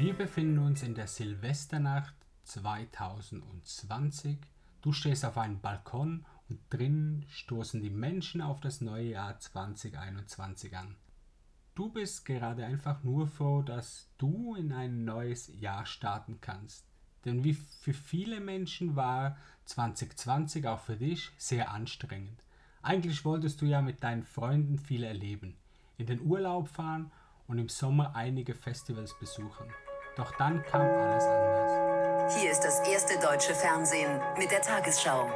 Wir befinden uns in der Silvesternacht 2020. Du stehst auf einem Balkon und drinnen stoßen die Menschen auf das neue Jahr 2021 an. Du bist gerade einfach nur froh, dass du in ein neues Jahr starten kannst. Denn wie für viele Menschen war 2020 auch für dich sehr anstrengend. Eigentlich wolltest du ja mit deinen Freunden viel erleben, in den Urlaub fahren und im Sommer einige Festivals besuchen. Doch dann kam alles anders. Hier ist das erste deutsche Fernsehen mit der Tagesschau.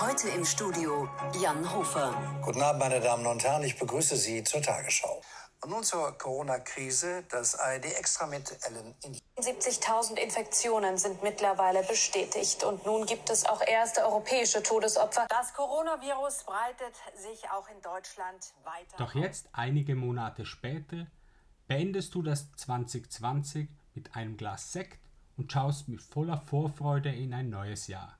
Heute im Studio Jan Hofer. Guten Abend, meine Damen und Herren. Ich begrüße Sie zur Tagesschau. Und nun zur Corona-Krise. Das ARD extra mit Ellen in 70.000 Infektionen sind mittlerweile bestätigt und nun gibt es auch erste europäische Todesopfer. Das Coronavirus breitet sich auch in Deutschland weiter. Doch jetzt, einige Monate später, beendest du das 2020 mit einem Glas Sekt und schaust mit voller Vorfreude in ein neues Jahr.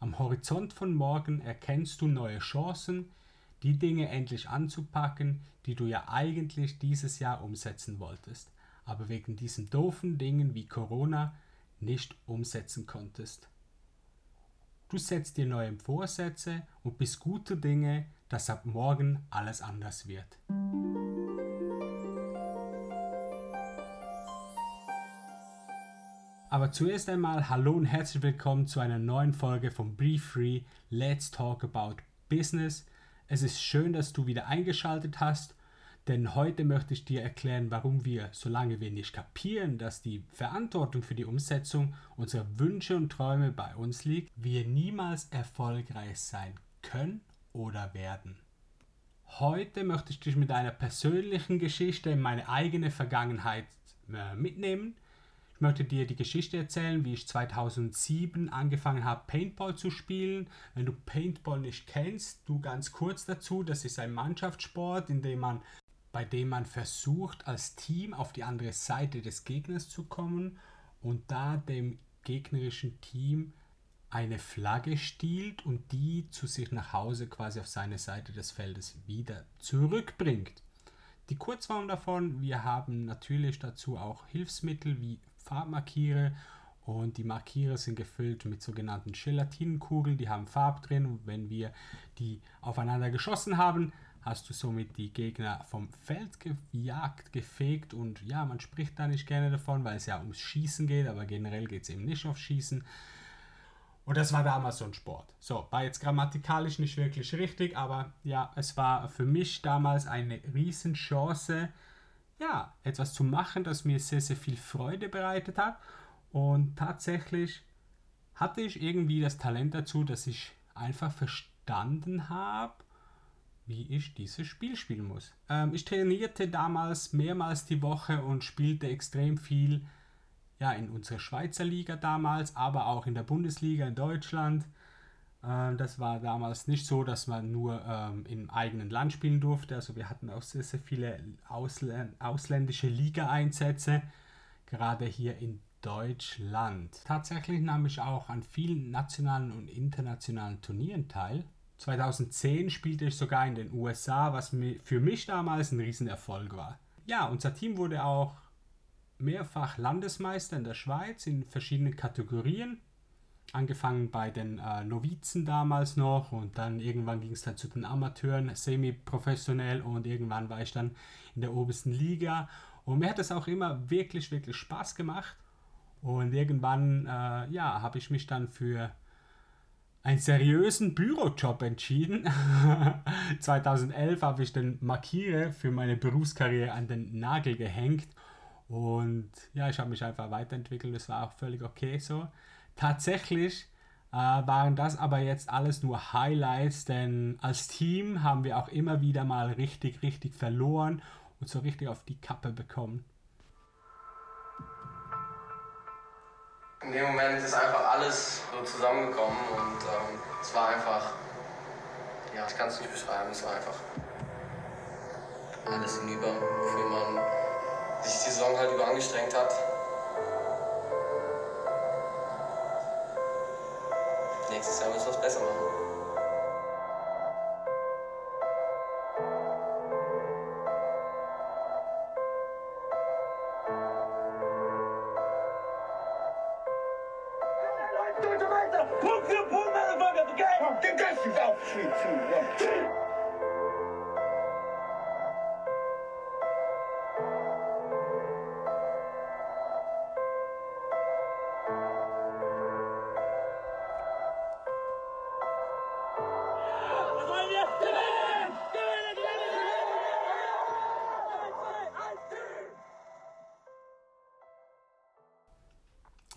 Am Horizont von morgen erkennst du neue Chancen, die Dinge endlich anzupacken, die du ja eigentlich dieses Jahr umsetzen wolltest, aber wegen diesen doofen Dingen wie Corona nicht umsetzen konntest. Du setzt dir neue Vorsätze und bist guter Dinge, dass ab morgen alles anders wird. Aber zuerst einmal hallo und herzlich willkommen zu einer neuen Folge von Be Free Let's Talk About Business. Es ist schön, dass du wieder eingeschaltet hast, denn heute möchte ich dir erklären, warum wir, solange wir nicht kapieren, dass die Verantwortung für die Umsetzung unserer Wünsche und Träume bei uns liegt, wir niemals erfolgreich sein können oder werden. Heute möchte ich dich mit einer persönlichen Geschichte in meine eigene Vergangenheit äh, mitnehmen möchte dir die Geschichte erzählen, wie ich 2007 angefangen habe, Paintball zu spielen. Wenn du Paintball nicht kennst, du ganz kurz dazu, das ist ein Mannschaftssport, in dem man, bei dem man versucht, als Team auf die andere Seite des Gegners zu kommen und da dem gegnerischen Team eine Flagge stiehlt und die zu sich nach Hause quasi auf seine Seite des Feldes wieder zurückbringt. Die Kurzform davon, wir haben natürlich dazu auch Hilfsmittel wie Farbmarkiere und die Markiere sind gefüllt mit sogenannten Gelatinenkugeln, die haben Farb drin und wenn wir die aufeinander geschossen haben, hast du somit die Gegner vom Feld gejagt, gefegt und ja, man spricht da nicht gerne davon, weil es ja ums Schießen geht, aber generell geht es eben nicht auf Schießen. Und das war damals so ein Sport. So, war jetzt grammatikalisch nicht wirklich richtig, aber ja, es war für mich damals eine Riesenchance, ja, etwas zu machen, das mir sehr, sehr viel Freude bereitet hat. Und tatsächlich hatte ich irgendwie das Talent dazu, dass ich einfach verstanden habe, wie ich dieses Spiel spielen muss. Ähm, ich trainierte damals mehrmals die Woche und spielte extrem viel ja, in unserer Schweizer Liga damals, aber auch in der Bundesliga in Deutschland. Ähm, das war damals nicht so, dass man nur ähm, im eigenen Land spielen durfte. Also wir hatten auch sehr, sehr viele Ausl ausländische Liga-Einsätze, gerade hier in Deutschland. Tatsächlich nahm ich auch an vielen nationalen und internationalen Turnieren teil. 2010 spielte ich sogar in den USA, was für mich damals ein Riesenerfolg war. Ja, unser Team wurde auch mehrfach Landesmeister in der Schweiz in verschiedenen Kategorien angefangen bei den äh, Novizen damals noch und dann irgendwann ging es dann zu den Amateuren, semi-professionell und irgendwann war ich dann in der obersten Liga und mir hat es auch immer wirklich, wirklich Spaß gemacht und irgendwann, äh, ja, habe ich mich dann für einen seriösen Bürojob entschieden. 2011 habe ich den Markiere für meine Berufskarriere an den Nagel gehängt und ja, ich habe mich einfach weiterentwickelt, das war auch völlig okay so. Tatsächlich äh, waren das aber jetzt alles nur Highlights, denn als Team haben wir auch immer wieder mal richtig, richtig verloren und so richtig auf die Kappe bekommen. In dem Moment ist einfach alles so zusammengekommen und ähm, es war einfach, ja, ich kann es nicht beschreiben, es war einfach alles hinüber, wofür man sich die Saison halt über angestrengt hat. Jahr müssen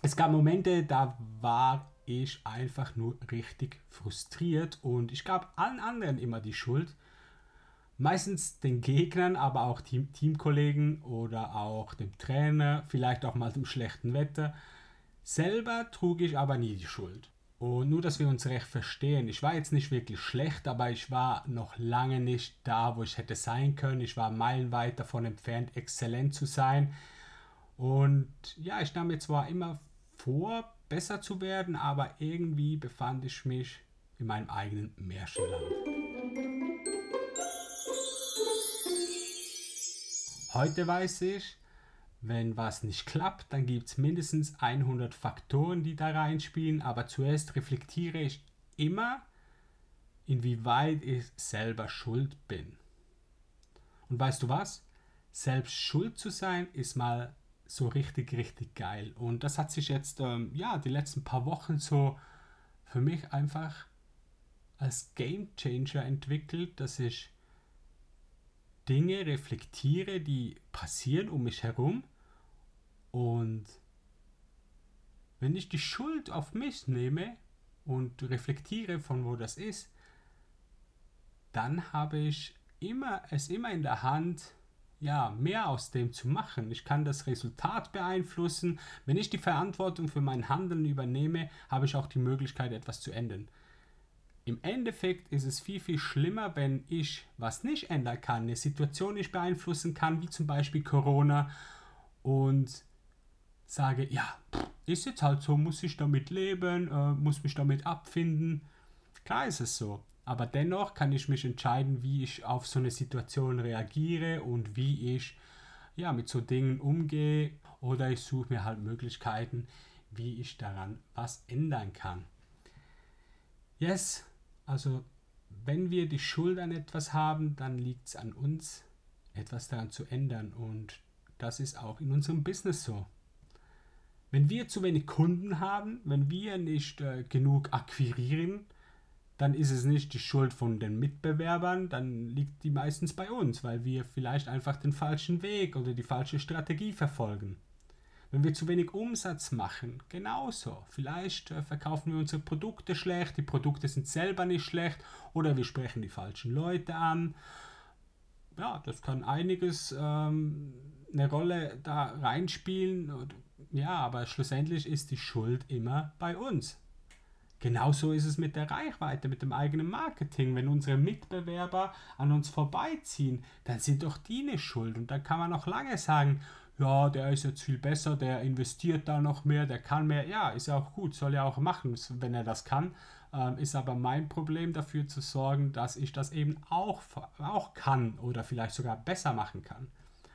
Es gab Momente, da war ich einfach nur richtig frustriert und ich gab allen anderen immer die Schuld. Meistens den Gegnern, aber auch Team Teamkollegen oder auch dem Trainer, vielleicht auch mal dem schlechten Wetter. Selber trug ich aber nie die Schuld. Und nur, dass wir uns recht verstehen, ich war jetzt nicht wirklich schlecht, aber ich war noch lange nicht da, wo ich hätte sein können. Ich war meilenweit davon entfernt, exzellent zu sein. Und ja, ich nahm mir zwar immer vor, besser zu werden, aber irgendwie befand ich mich in meinem eigenen Märchenland. Heute weiß ich, wenn was nicht klappt, dann gibt es mindestens 100 Faktoren, die da reinspielen, aber zuerst reflektiere ich immer, inwieweit ich selber schuld bin. Und weißt du was? Selbst schuld zu sein ist mal so richtig, richtig geil. Und das hat sich jetzt, ähm, ja, die letzten paar Wochen so für mich einfach als Game Changer entwickelt, dass ich Dinge reflektiere, die passieren um mich herum. Und wenn ich die Schuld auf mich nehme und reflektiere, von wo das ist, dann habe ich immer, es immer in der Hand, ja, mehr aus dem zu machen. Ich kann das Resultat beeinflussen. Wenn ich die Verantwortung für mein Handeln übernehme, habe ich auch die Möglichkeit, etwas zu ändern. Im Endeffekt ist es viel, viel schlimmer, wenn ich was nicht ändern kann, eine Situation nicht beeinflussen kann, wie zum Beispiel Corona, und sage, ja, ist jetzt halt so, muss ich damit leben, äh, muss mich damit abfinden. Klar ist es so. Aber dennoch kann ich mich entscheiden, wie ich auf so eine Situation reagiere und wie ich ja, mit so Dingen umgehe. Oder ich suche mir halt Möglichkeiten, wie ich daran was ändern kann. Yes, also wenn wir die Schuld an etwas haben, dann liegt es an uns, etwas daran zu ändern. Und das ist auch in unserem Business so. Wenn wir zu wenig Kunden haben, wenn wir nicht äh, genug akquirieren, dann ist es nicht die Schuld von den Mitbewerbern, dann liegt die meistens bei uns, weil wir vielleicht einfach den falschen Weg oder die falsche Strategie verfolgen. Wenn wir zu wenig Umsatz machen, genauso. Vielleicht äh, verkaufen wir unsere Produkte schlecht, die Produkte sind selber nicht schlecht oder wir sprechen die falschen Leute an. Ja, das kann einiges ähm, eine Rolle da reinspielen. Ja, aber schlussendlich ist die Schuld immer bei uns. Genauso ist es mit der Reichweite, mit dem eigenen Marketing. Wenn unsere Mitbewerber an uns vorbeiziehen, dann sind doch die nicht schuld. Und dann kann man noch lange sagen, ja, der ist jetzt viel besser, der investiert da noch mehr, der kann mehr. Ja, ist ja auch gut, soll er auch machen, wenn er das kann. Ähm, ist aber mein Problem dafür zu sorgen, dass ich das eben auch, auch kann oder vielleicht sogar besser machen kann.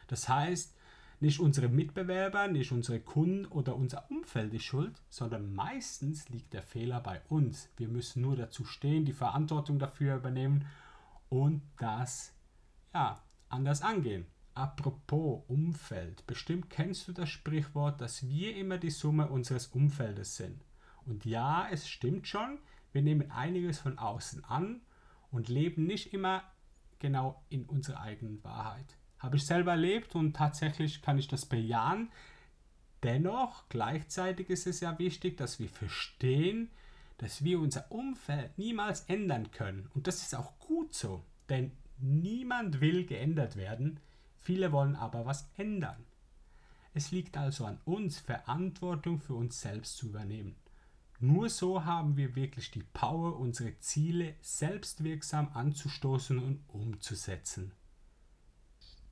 Das heißt, nicht unsere Mitbewerber, nicht unsere Kunden oder unser Umfeld ist schuld, sondern meistens liegt der Fehler bei uns. Wir müssen nur dazu stehen, die Verantwortung dafür übernehmen und das ja, anders angehen. Apropos Umfeld, bestimmt kennst du das Sprichwort, dass wir immer die Summe unseres Umfeldes sind. Und ja, es stimmt schon, wir nehmen einiges von außen an und leben nicht immer genau in unserer eigenen Wahrheit. Habe ich selber erlebt und tatsächlich kann ich das bejahen. Dennoch, gleichzeitig ist es ja wichtig, dass wir verstehen, dass wir unser Umfeld niemals ändern können. Und das ist auch gut so, denn niemand will geändert werden, viele wollen aber was ändern. Es liegt also an uns, Verantwortung für uns selbst zu übernehmen. Nur so haben wir wirklich die Power, unsere Ziele selbstwirksam anzustoßen und umzusetzen.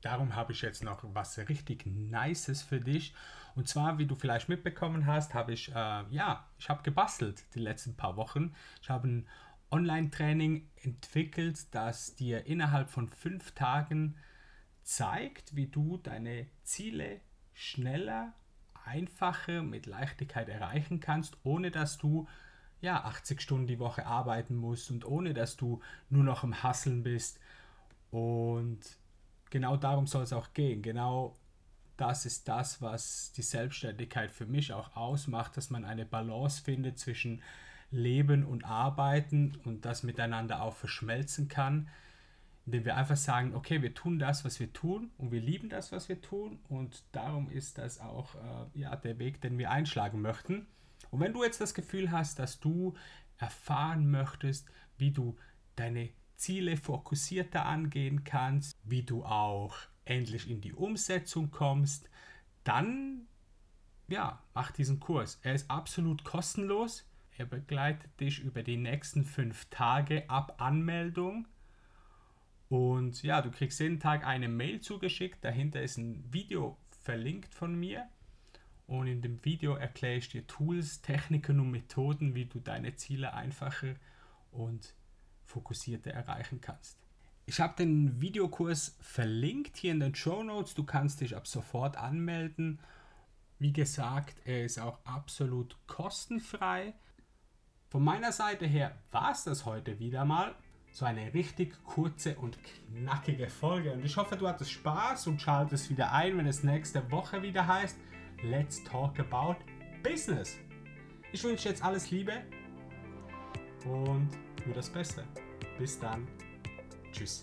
Darum habe ich jetzt noch was richtig Nices für dich. Und zwar, wie du vielleicht mitbekommen hast, habe ich, äh, ja, ich habe gebastelt die letzten paar Wochen. Ich habe ein Online-Training entwickelt, das dir innerhalb von fünf Tagen zeigt, wie du deine Ziele schneller, einfacher, mit Leichtigkeit erreichen kannst, ohne dass du ja 80 Stunden die Woche arbeiten musst und ohne dass du nur noch im Hasseln bist. Und genau darum soll es auch gehen. Genau das ist das, was die Selbstständigkeit für mich auch ausmacht, dass man eine Balance findet zwischen Leben und Arbeiten und das miteinander auch verschmelzen kann, indem wir einfach sagen, okay, wir tun das, was wir tun und wir lieben das, was wir tun und darum ist das auch äh, ja, der Weg, den wir einschlagen möchten. Und wenn du jetzt das Gefühl hast, dass du erfahren möchtest, wie du deine Ziele fokussierter angehen kannst, wie du auch endlich in die Umsetzung kommst, dann ja, mach diesen Kurs. Er ist absolut kostenlos. Er begleitet dich über die nächsten fünf Tage ab Anmeldung. Und ja, du kriegst jeden Tag eine Mail zugeschickt. Dahinter ist ein Video verlinkt von mir. Und in dem Video erkläre ich dir Tools, Techniken und Methoden, wie du deine Ziele einfacher und fokussierter erreichen kannst. Ich habe den Videokurs verlinkt hier in den Show Notes. Du kannst dich ab sofort anmelden. Wie gesagt, er ist auch absolut kostenfrei. Von meiner Seite her war es das heute wieder mal. So eine richtig kurze und knackige Folge. Und ich hoffe, du hattest Spaß und schaltest wieder ein, wenn es nächste Woche wieder heißt Let's Talk About Business. Ich wünsche jetzt alles Liebe und nur das Beste. Bis dann. Tschüss.